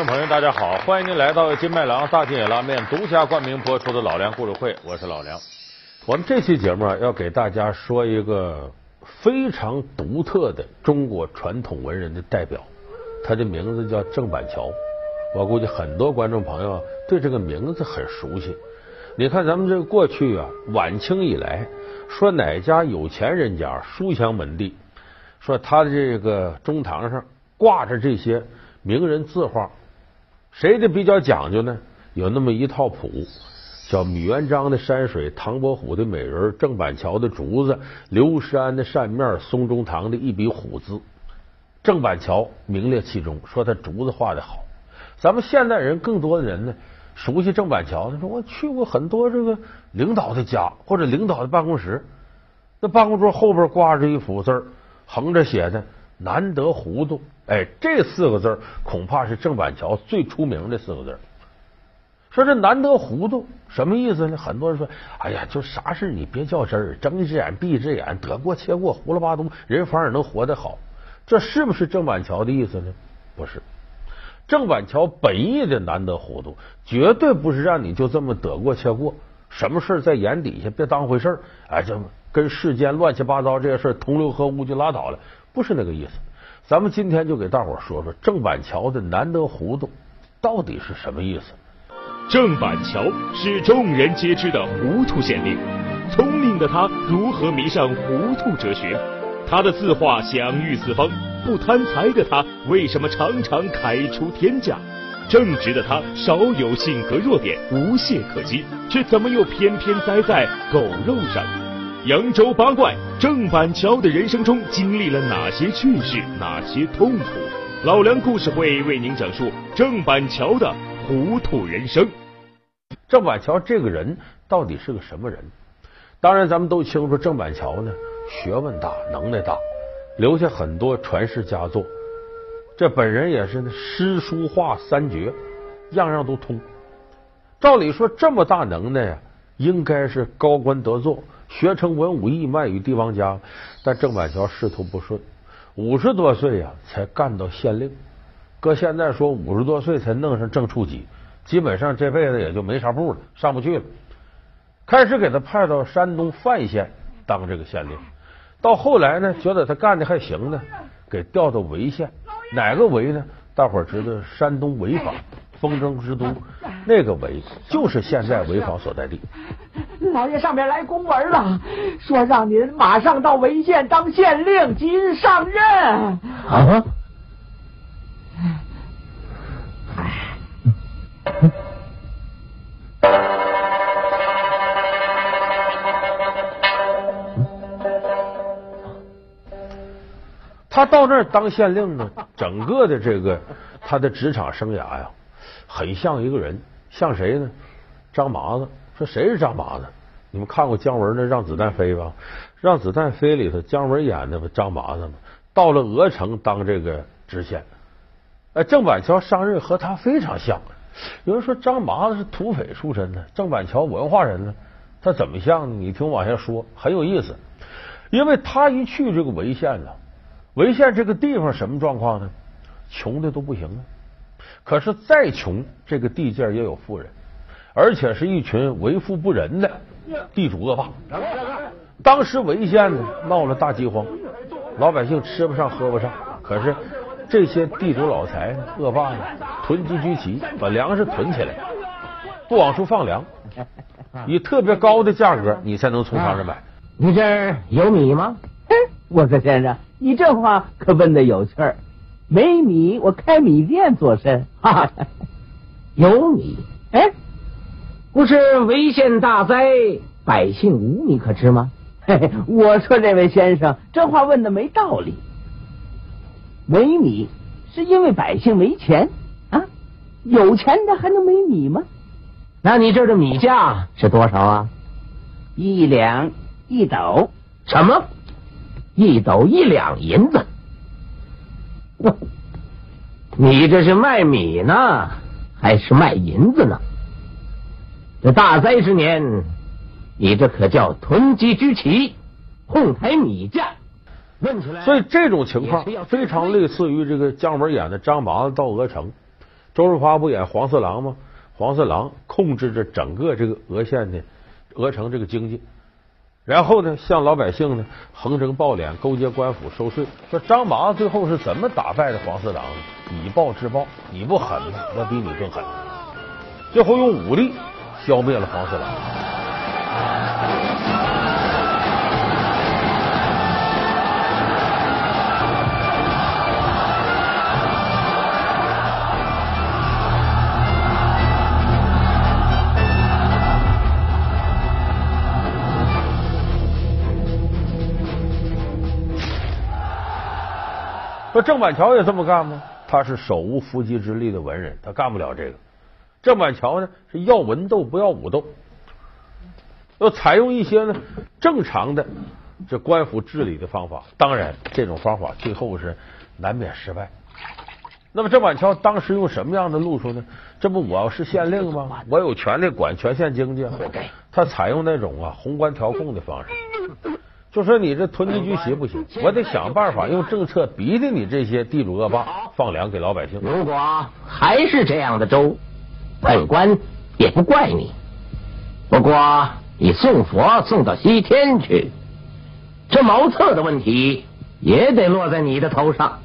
观众朋友，大家好，欢迎您来到金麦郎大金野拉面独家冠名播出的老梁故事会，我是老梁。我们这期节目啊，要给大家说一个非常独特的中国传统文人的代表，他的名字叫郑板桥。我估计很多观众朋友对这个名字很熟悉。你看咱们这个过去啊，晚清以来，说哪家有钱人家书香门第，说他的这个中堂上挂着这些名人字画，谁的比较讲究呢？有那么一套谱，叫米元璋的山水、唐伯虎的美人、郑板桥的竹子、刘石安的扇面、松中堂的一笔虎字。郑板桥名列其中，说他竹子画的好。咱们现代人更多的人呢，熟悉郑板桥。他说我去过很多这个领导的家或者领导的办公室，那办公桌后边挂着一幅字，横着写的“难得糊涂”。哎，这四个字恐怕是郑板桥最出名的四个字。说这“难得糊涂”什么意思呢？很多人说：“哎呀，就啥事你别较真儿，睁一只眼闭一只眼，得过且过，胡了八东，人反而能活得好。”这是不是郑板桥的意思呢？不是。郑板桥本意的难得糊涂，绝对不是让你就这么得过且过，什么事在眼底下别当回事儿，哎，就跟世间乱七八糟这些事同流合污就拉倒了，不是那个意思。咱们今天就给大伙说说郑板桥的难得糊涂到底是什么意思。郑板桥是众人皆知的糊涂县令，聪明的他如何迷上糊涂哲学？他的字画享誉四方。不贪财的他，为什么常常开出天价？正直的他，少有性格弱点，无懈可击，却怎么又偏偏栽在狗肉上？扬州八怪，郑板桥的人生中经历了哪些趣事，哪些痛苦？老梁故事会为您讲述郑板桥的糊涂人生。郑板桥这个人到底是个什么人？当然，咱们都清楚，郑板桥呢，学问大，能耐大。留下很多传世佳作，这本人也是，诗书画三绝，样样都通。照理说这么大能耐呀，应该是高官得坐，学成文武艺，卖与帝王家。但郑板桥仕途不顺，五十多岁呀才干到县令。搁现在说五十多岁才弄上正处级，基本上这辈子也就没啥步了，上不去了。开始给他派到山东范县当这个县令。到后来呢，觉得他干的还行呢，给调到潍县。哪个潍呢？大伙儿知道，山东潍坊，风筝之都。那个潍就是现在潍坊所在地。老爷上面来公文了，说让您马上到潍县当县令，即日上任。啊？他到那儿当县令呢，整个的这个他的职场生涯呀，很像一个人，像谁呢？张麻子。说谁是张麻子？你们看过姜文的《让子弹飞》吧？《让子弹飞》里头姜文演的不张麻子吗？到了鹅城当这个知县。哎，郑板桥上任和他非常像。有人说张麻子是土匪出身的，郑板桥文化人呢，他怎么像呢？你听我往下说，很有意思。因为他一去这个潍县了。潍县这个地方什么状况呢？穷的都不行了。可是再穷，这个地界也有富人，而且是一群为富不仁的地主恶霸。当时潍县呢闹了大饥荒，老百姓吃不上喝不上。可是这些地主老财恶霸呢，囤积居奇，把粮食囤起来，不往出放粮，以特别高的价格，你才能从他这买。你这儿有米吗？我说先生。你这话可问的有趣儿，没米我开米店做甚？哈哈，有米，哎，不是潍县大灾，百姓无米可吃吗？嘿嘿，我说这位先生，这话问的没道理。没米是因为百姓没钱啊，有钱的还能没米吗？那你这的米价是多少啊？一两一斗，什么？一斗一两银子，你这是卖米呢，还是卖银子呢？这大灾之年，你这可叫囤积居奇，哄抬米价。问起来，所以这种情况非常类似于这个姜文演的张麻子到鹅城。周润发不演黄四郎吗？黄四郎控制着整个这个鹅县的鹅城这个经济，然后呢，向老百姓呢横征暴敛，勾结官府收税。说张麻子最后是怎么打败的黄四郎呢？以暴制暴，你不狠，我比你更狠。最后用武力消灭了黄四郎。说郑板桥也这么干吗？他是手无缚鸡之力的文人，他干不了这个。郑板桥呢是要文斗不要武斗，要采用一些呢正常的这官府治理的方法。当然，这种方法最后是难免失败。那么郑板桥当时用什么样的路数呢？这不我要是县令吗？我有权利管全县经济。他采用那种啊宏观调控的方式。就说你这囤积居奇不行，我得想办法用政策逼着你这些地主恶霸放粮给老百姓。如果还是这样的粥，本官也不怪你。不过你送佛送到西天去，这茅厕的问题也得落在你的头上。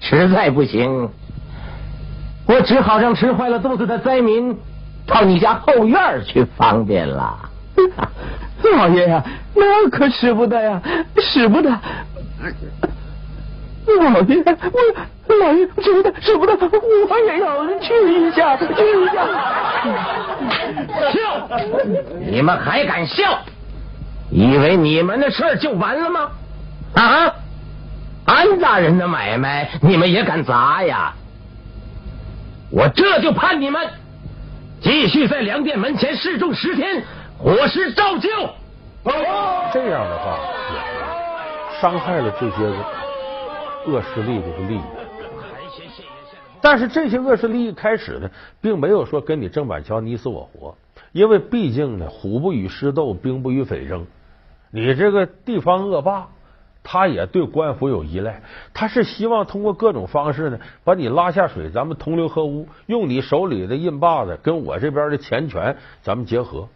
实在不行，我只好让吃坏了肚子的灾民到你家后院去方便了。老爷呀，那可使不得呀，使不得！老爷，我老爷使不得，使不得！我也要去一下，去一下。笑！你们还敢笑？以为你们的事就完了吗？啊！安大人的买卖，你们也敢砸呀？我这就判你们继续在粮店门前示众十天。我是照旧。这样的话，伤害了这些个恶势力的利益。但是这些恶势力一开始呢，并没有说跟你郑板桥你死我活，因为毕竟呢，虎不与狮斗，兵不与匪争。你这个地方恶霸，他也对官府有依赖，他是希望通过各种方式呢，把你拉下水，咱们同流合污，用你手里的印把子跟我这边的钱权，咱们结合。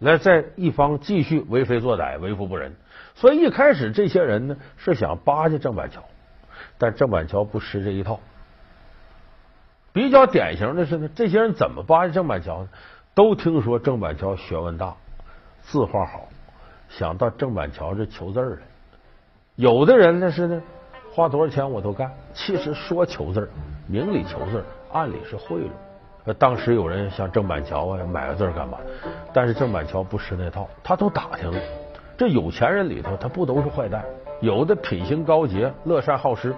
来，在一方继续为非作歹、为富不仁，所以一开始这些人呢是想巴结郑板桥，但郑板桥不吃这一套。比较典型的是呢，这些人怎么巴结郑板桥呢？都听说郑板桥学问大，字画好，想到郑板桥这求字来。有的人呢是呢，花多少钱我都干，其实说求字，明里求字，暗里是贿赂。当时有人像郑板桥啊买个字干嘛？但是郑板桥不吃那套，他都打听了。这有钱人里头，他不都是坏蛋？有的品行高洁，乐善好施。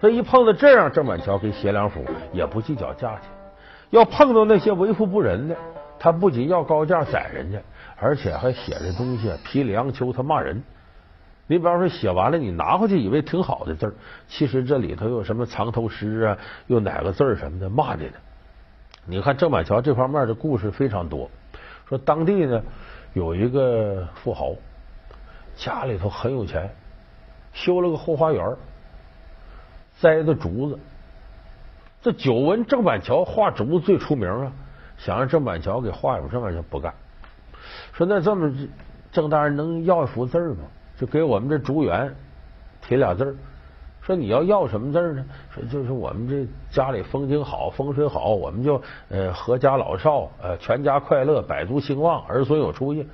这一碰到这样，郑板桥给写两幅，也不计较价钱。要碰到那些为富不仁的，他不仅要高价宰人家，而且还写这东西批里杨秋，他骂人。你比方说写完了，你拿回去以为挺好的字其实这里头有什么藏头诗啊，又哪个字什么的骂你的。你看郑板桥这方面的故事非常多。说当地呢有一个富豪，家里头很有钱，修了个后花园，栽的竹子。这久闻郑板桥画竹子最出名啊，想让郑板桥给画一幅，郑板桥不干。说那这么郑大人能要一幅字吗？就给我们这竹园题俩字说你要要什么字呢？说就是我们这家里风景好，风水好，我们就呃阖家老少呃全家快乐，百足兴旺，儿孙有出息。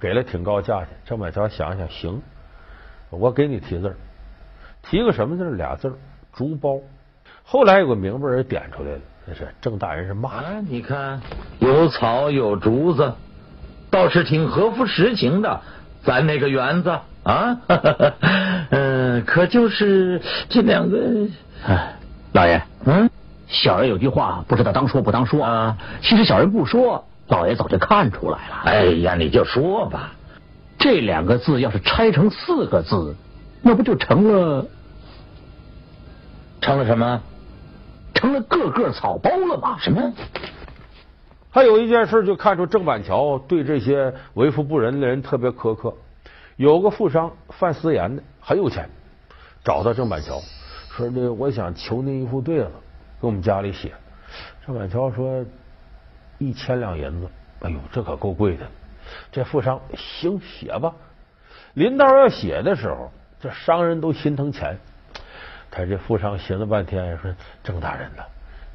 给了挺高价钱。郑板桥想想，行，我给你题字提个什么字？俩字竹包。后来有个明白人点出来了，那是郑大人是骂的。你看有草有竹子，倒是挺合乎实情的。咱那个园子啊，嗯，可就是这两个，哎，老爷，嗯，小人有句话不知道当说不当说啊。其实小人不说，老爷早就看出来了。哎呀，你就说吧。这两个字要是拆成四个字，那不就成了？成了什么？成了个个草包了吗？什么？还有一件事，就看出郑板桥对这些为富不仁的人特别苛刻。有个富商范思言的很有钱，找到郑板桥说：“这我想求您一副对子，给我们家里写。郑板桥说一千两银子，哎呦，这可够贵的。这富商行写吧。临到要写的时候，这商人都心疼钱。他这富商寻思半天说：“郑大人呐，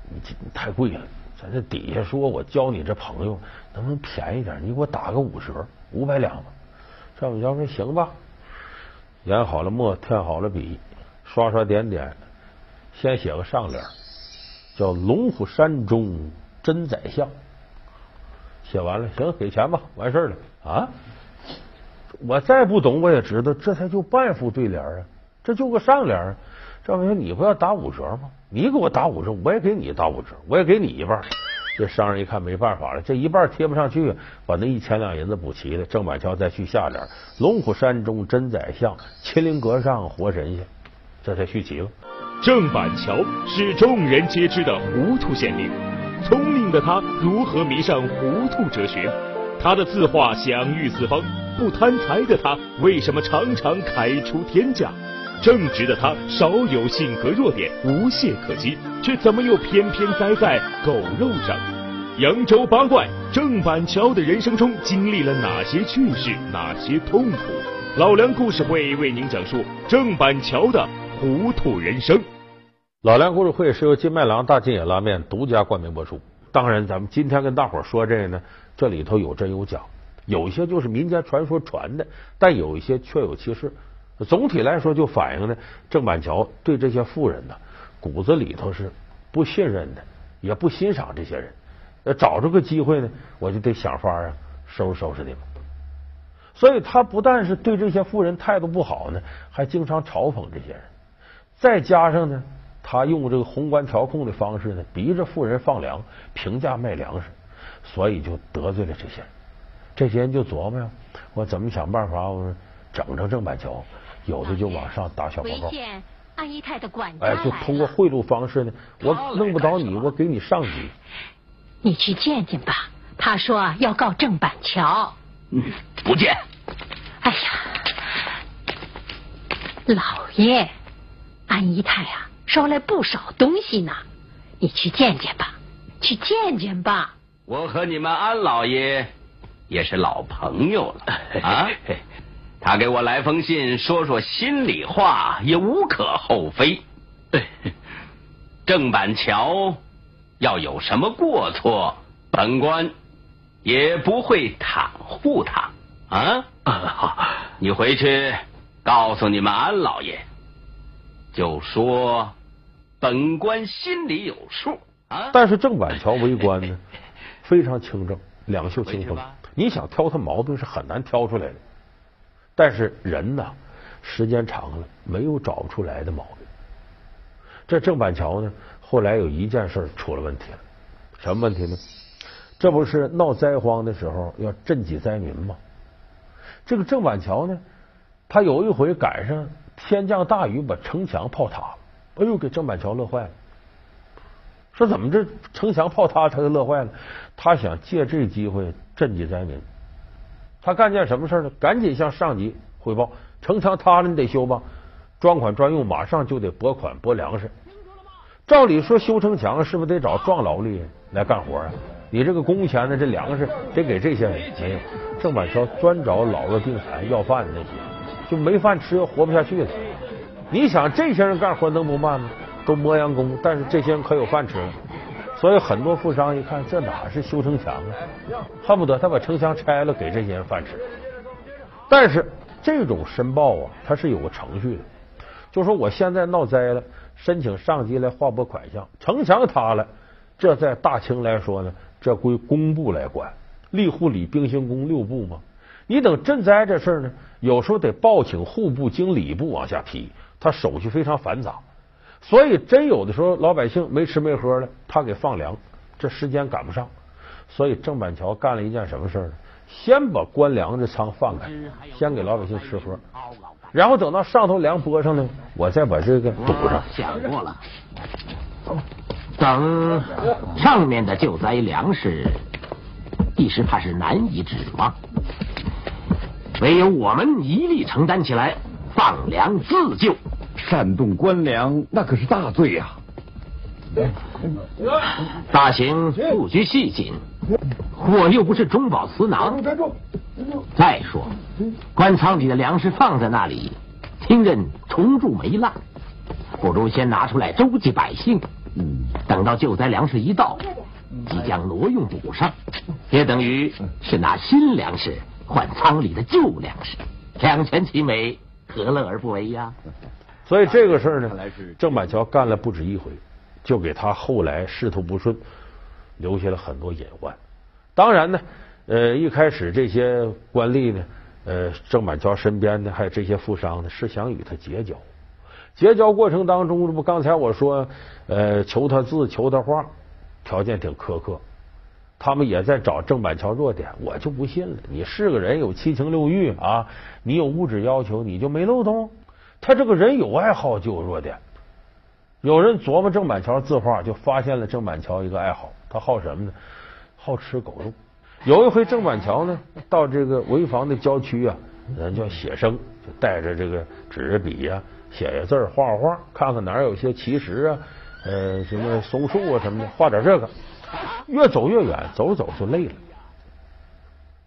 你这太贵了。咱这底下说我交你这朋友，能不能便宜点？你给我打个五折，五百两吧。”郑板桥说：“行吧。”研好了墨，添好了笔，刷刷点点，先写个上联，叫“龙虎山中真宰相”。写完了，行，给钱吧，完事儿了啊！我再不懂，我也知道，这才就半副对联啊，这就个上联。赵明说：“你不要打五折吗？你给我打五折，我也给你打五折，我也给你一半。”这商人一看没办法了，这一半贴不上去，把那一千两银子补齐了。郑板桥再续下联：“龙虎山中真宰相，麒麟阁上活神仙。”这才续齐了。郑板桥是众人皆知的糊涂县令，聪明的他如何迷上糊涂哲学？他的字画享誉四方，不贪财的他为什么常常开出天价？正直的他少有性格弱点，无懈可击，却怎么又偏偏栽在狗肉上？扬州八怪郑板桥的人生中经历了哪些趣事，哪些痛苦？老梁故事会为您讲述郑板桥的糊涂人生。老梁故事会是由金麦郎大金野拉面独家冠名播出。当然，咱们今天跟大伙说这个呢，这里头有真有假，有一些就是民间传说传的，但有一些确有其事。总体来说，就反映呢，郑板桥对这些富人呢，骨子里头是不信任的，也不欣赏这些人。要找着个机会呢，我就得想法啊，收拾收拾你们。所以他不但是对这些富人态度不好呢，还经常嘲讽这些人。再加上呢，他用这个宏观调控的方式呢，逼着富人放粮，平价卖粮食，所以就得罪了这些人。这些人就琢磨呀，我怎么想办法，我整整郑板桥。有的就往上打小报告，安姨太的管家哎，就通过贿赂方式呢，我弄不着你，我给你上级。你去见见吧，他说要告郑板桥。嗯，不见。哎呀，老爷，安姨太啊，捎来不少东西呢，你去见见吧，去见见吧。我和你们安老爷也是老朋友了啊。他给我来封信，说说心里话，也无可厚非。郑板桥要有什么过错，本官也不会袒护他啊。好，你回去告诉你们安老爷，就说本官心里有数啊。但是郑板桥为官呢，非常清正，两袖清风，你想挑他毛病是很难挑出来的。但是人呢，时间长了没有找不出来的毛病。这郑板桥呢，后来有一件事出了问题了，什么问题呢？这不是闹灾荒的时候要赈济灾民吗？这个郑板桥呢，他有一回赶上天降大雨，把城墙泡塌了。哎呦，给郑板桥乐坏了，说怎么这城墙泡塌，他就乐坏了？他想借这机会赈济灾民。他干件什么事呢？赶紧向上级汇报，城墙塌了，你得修吧？专款专用，马上就得拨款拨粮食。照理说修城墙是不是得找壮劳力来干活啊？你这个工钱呢？这粮食得给这些人。没有，郑板桥专找老弱病残要饭的那些，就没饭吃又活不下去了。你想这些人干活能不慢吗？都磨洋工，但是这些人可有饭吃了。所以很多富商一看，这哪是修城墙啊？恨不得他把城墙拆了，给这些人饭吃。但是这种申报啊，它是有个程序的。就说我现在闹灾了，申请上级来划拨款项，城墙塌了，这在大清来说呢，这归工部来管，吏户礼兵刑工六部嘛。你等赈灾这事儿呢，有时候得报请户部经礼部往下批，他手续非常繁杂。所以，真有的时候老百姓没吃没喝的，他给放粮，这时间赶不上。所以郑板桥干了一件什么事呢？先把官粮的仓放开，先给老百姓吃喝，然后等到上头粮拨上呢，我再把这个堵上。想过了，等上面的救灾粮食，一时怕是难以指望，唯有我们一力承担起来，放粮自救。煽动官粮，那可是大罪呀！大刑不拘细谨，我又不是中饱私囊。再说，官仓里的粮食放在那里，听任虫蛀霉烂，不如先拿出来周济百姓。等到救灾粮食一到，即将挪用补上，也等于是拿新粮食换仓里的旧粮食，两全其美，何乐而不为呀？所以这个事儿呢，郑板桥干了不止一回，就给他后来仕途不顺留下了很多隐患。当然呢，呃，一开始这些官吏呢，呃，郑板桥身边的还有这些富商呢，是想与他结交。结交过程当中，这不刚才我说，呃，求他字，求他画，条件挺苛刻。他们也在找郑板桥弱点，我就不信了。你是个人有七情六欲啊，你有物质要求，你就没漏洞？他这个人有爱好就有弱点。有人琢磨郑板桥字画，就发现了郑板桥一个爱好，他好什么呢？好吃狗肉。有一回，郑板桥呢 到这个潍坊的郊区啊，人叫写生，就带着这个纸笔呀。写写字画画看看哪儿有些奇石啊，呃，什么松树啊什么的，画点这个。越走越远，走着走就累了。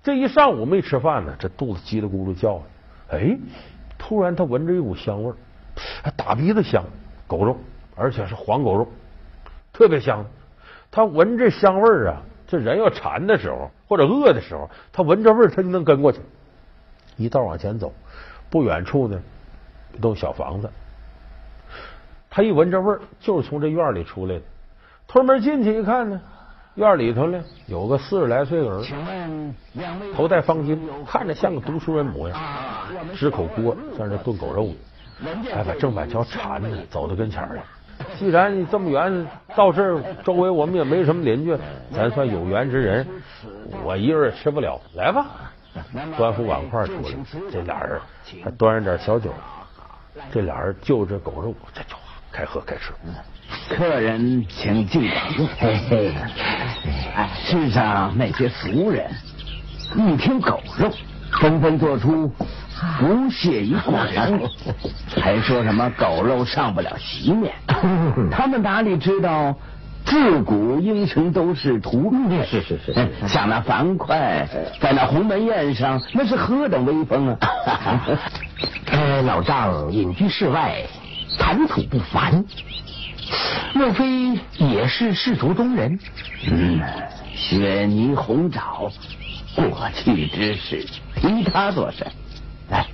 这一上午没吃饭呢，这肚子叽里咕噜叫。哎，突然他闻着一股香味儿，打鼻子香，狗肉，而且是黄狗肉，特别香。他闻这香味儿啊，这人要馋的时候或者饿的时候，他闻这味儿，他就能跟过去。一道往前走，不远处呢。一栋小房子，他一闻这味儿，就是从这院里出来的。推门进去一看呢，院里头呢有个四十来岁的人，头戴方巾，看着像个读书人模样，支口锅在那炖狗肉呢。哎，把郑板桥馋的走到跟前了。既然你这么远到这儿，周围我们也没什么邻居，咱算有缘之人。我一个人吃不了，来吧，端副碗筷出来，这俩人还端着点小酒。这俩人就着狗肉，这就开喝开吃。客人请进等。嘿嘿，世上那些俗人一听狗肉，纷纷做出不屑一顾的样子，还说什么狗肉上不了席面。他们哪里知道，自古英雄都是屠戮。是是是，像那樊哙在那鸿门宴上，那是何等威风啊！呃，老丈隐居世外，谈吐不凡，莫非也是士族中人？嗯，雪泥红爪，过去之事，凭他做甚？来，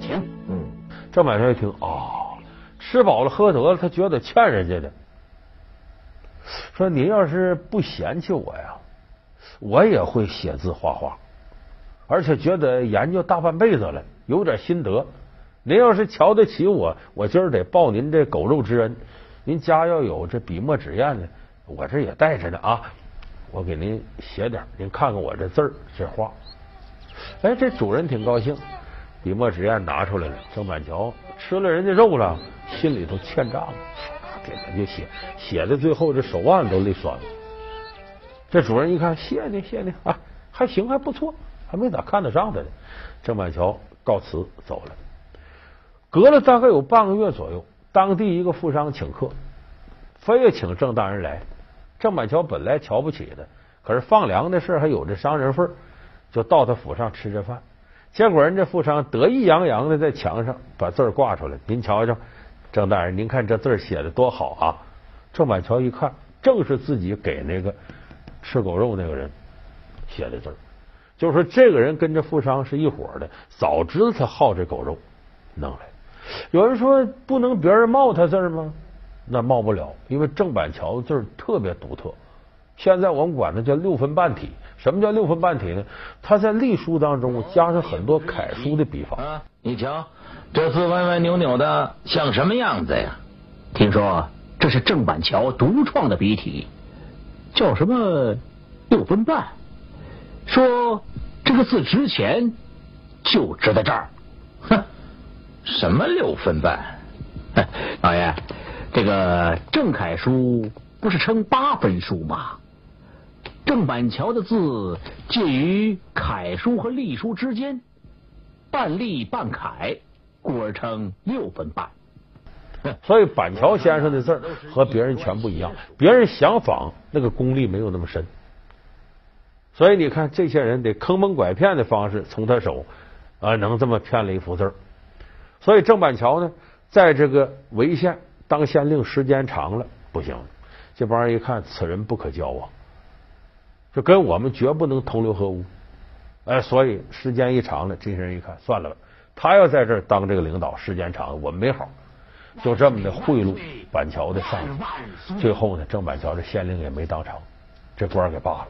请。嗯，郑板桥一听，哦，吃饱了喝得了，他觉得欠人家的，说您要是不嫌弃我呀，我也会写字画画，而且觉得研究大半辈子了，有点心得。您要是瞧得起我，我今儿得报您这狗肉之恩。您家要有这笔墨纸砚呢，我这也带着呢啊！我给您写点，您看看我这字儿这画。哎，这主人挺高兴，笔墨纸砚拿出来了。郑板桥吃了人家肉了，心里头欠账，给他就写，写的最后这手腕都累酸了。这主人一看，谢你谢你啊，还行还不错，还没咋看得上他呢。郑板桥告辞走了。隔了大概有半个月左右，当地一个富商请客，非要请郑大人来。郑板桥本来瞧不起他，可是放粮的事还有这商人份就到他府上吃着饭。结果人这富商得意洋洋的在墙上把字挂出来，您瞧瞧，郑大人，您看这字写的多好啊！郑板桥一看，正是自己给那个吃狗肉那个人写的字就是说这个人跟这富商是一伙的，早知道他好这狗肉，弄来。有人说不能别人冒他字吗？那冒不了，因为郑板桥字特别独特。现在我们管它叫六分半体。什么叫六分半体呢？他在隶书当中加上很多楷书的笔法。你瞧，这字歪歪扭扭的，像什么样子呀？听说这是郑板桥独创的笔体，叫什么六分半？说这个字值钱，就值在这儿。什么六分半？老爷，这个正楷书不是称八分书吗？郑板桥的字介于楷书和隶书之间，半隶半楷，故而称六分半。所以板桥先生的字和别人全不一样，别人想仿那个功力没有那么深。所以你看，这些人得坑蒙拐骗的方式从他手啊，能这么骗了一幅字。所以郑板桥呢，在这个潍县当县令时间长了，不行，这帮人一看此人不可交往，就跟我们绝不能同流合污。哎，所以时间一长了，这些人一看算了吧，他要在这儿当这个领导，时间长了我们没好，就这么的贿赂板桥的上级。最后呢，郑板桥这县令也没当成，这官给罢了。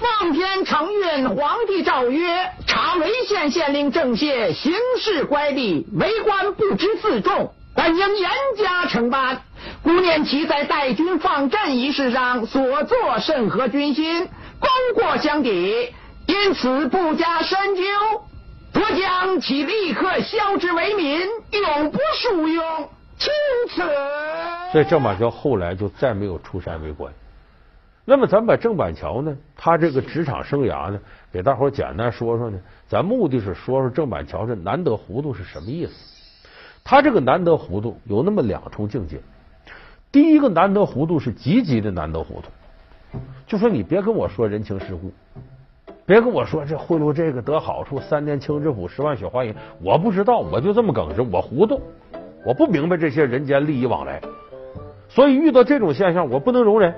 奉天承运，皇帝诏曰：查潍县县令郑燮行事乖戾，为官不知自重，本应严加惩办。故念其在带军放阵一事上所作甚合军心，功过相抵，因此不加深究，我将其立刻削之为民，永不属用。钦此。所以郑板桥后来就再没有出山为官。那么，咱把郑板桥呢，他这个职场生涯呢，给大伙简单说说呢。咱目的是说说郑板桥这难得糊涂是什么意思。他这个难得糊涂有那么两重境界。第一个难得糊涂是积极的难得糊涂，就说你别跟我说人情世故，别跟我说这贿赂这个得好处，三年清知府，十万雪花银，我不知道，我就这么耿直，我糊涂，我不明白这些人间利益往来，所以遇到这种现象，我不能容忍。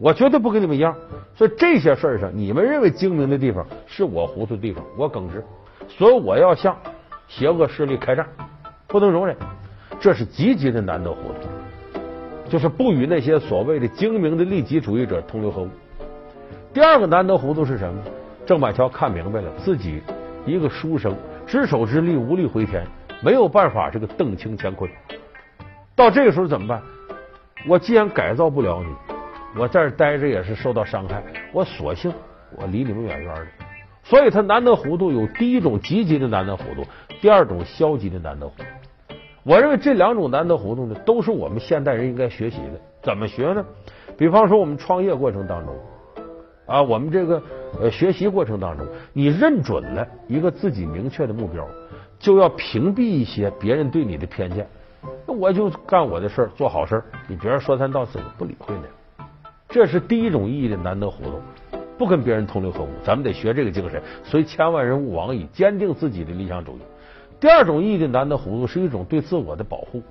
我绝对不跟你们一样，所以这些事儿上，你们认为精明的地方，是我糊涂的地方，我耿直，所以我要向邪恶势力开战，不能容忍。这是积极的难得糊涂，就是不与那些所谓的精明的利己主义者同流合污。第二个难得糊涂是什么？郑板桥看明白了，自己一个书生，只手之力无力回天，没有办法这个邓清乾坤。到这个时候怎么办？我既然改造不了你。我在这待着也是受到伤害，我索性我离你们远远的。所以他难得糊涂有第一种积极的难得糊涂，第二种消极的难得糊涂。我认为这两种难得糊涂呢，都是我们现代人应该学习的。怎么学呢？比方说我们创业过程当中啊，我们这个呃学习过程当中，你认准了一个自己明确的目标，就要屏蔽一些别人对你的偏见。那我就干我的事儿，做好事儿，你别人说三道四，不理会的。这是第一种意义的难得糊涂，不跟别人同流合污，咱们得学这个精神，随千万人勿往矣，坚定自己的理想主义。第二种意义的难得糊涂是一种对自我的保护。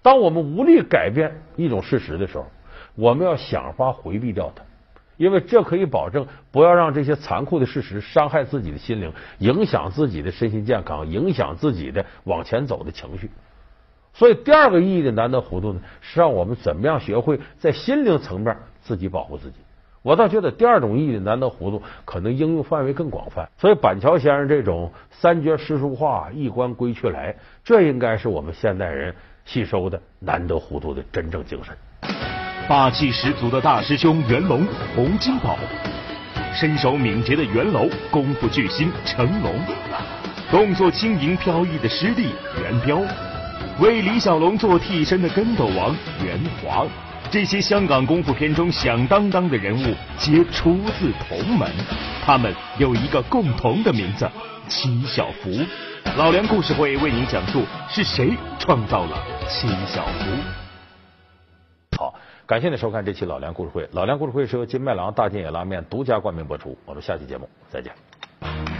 当我们无力改变一种事实的时候，我们要想法回避掉它，因为这可以保证不要让这些残酷的事实伤害自己的心灵，影响自己的身心健康，影响自己的往前走的情绪。所以，第二个意义的难得糊涂呢，是让我们怎么样学会在心灵层面自己保护自己。我倒觉得第二种意义难得糊涂可能应用范围更广泛。所以，板桥先生这种三绝诗书画，一关归去来，这应该是我们现代人吸收的难得糊涂的真正精神。霸气十足的大师兄袁龙，洪金宝；身手敏捷的袁楼，功夫巨星成龙；动作轻盈飘逸的师弟袁彪。为李小龙做替身的跟斗王袁华，这些香港功夫片中响当当的人物皆出自同门，他们有一个共同的名字七小福。老梁故事会为您讲述是谁创造了七小福。好，感谢您收看这期老梁故事会。老梁故事会是由金麦郎大金野拉面独家冠名播出。我们下期节目再见。